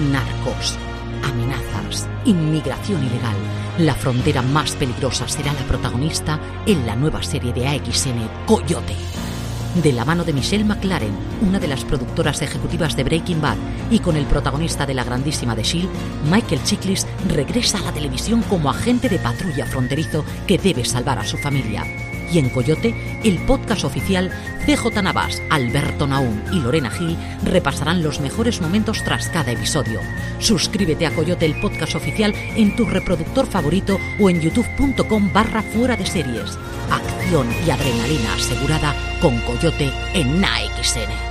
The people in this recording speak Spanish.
narcos, amenazas, inmigración ilegal. La frontera más peligrosa será la protagonista en la nueva serie de AXN Coyote. De la mano de Michelle McLaren, una de las productoras ejecutivas de Breaking Bad, y con el protagonista de la grandísima de Shield, Michael Chiklis regresa a la televisión como agente de patrulla fronterizo que debe salvar a su familia. Y en Coyote, el podcast oficial, CJ Navas, Alberto Naum y Lorena Gil repasarán los mejores momentos tras cada episodio. Suscríbete a Coyote, el podcast oficial, en tu reproductor favorito o en youtube.com barra fuera de series. Acción y adrenalina asegurada con Coyote en AXN.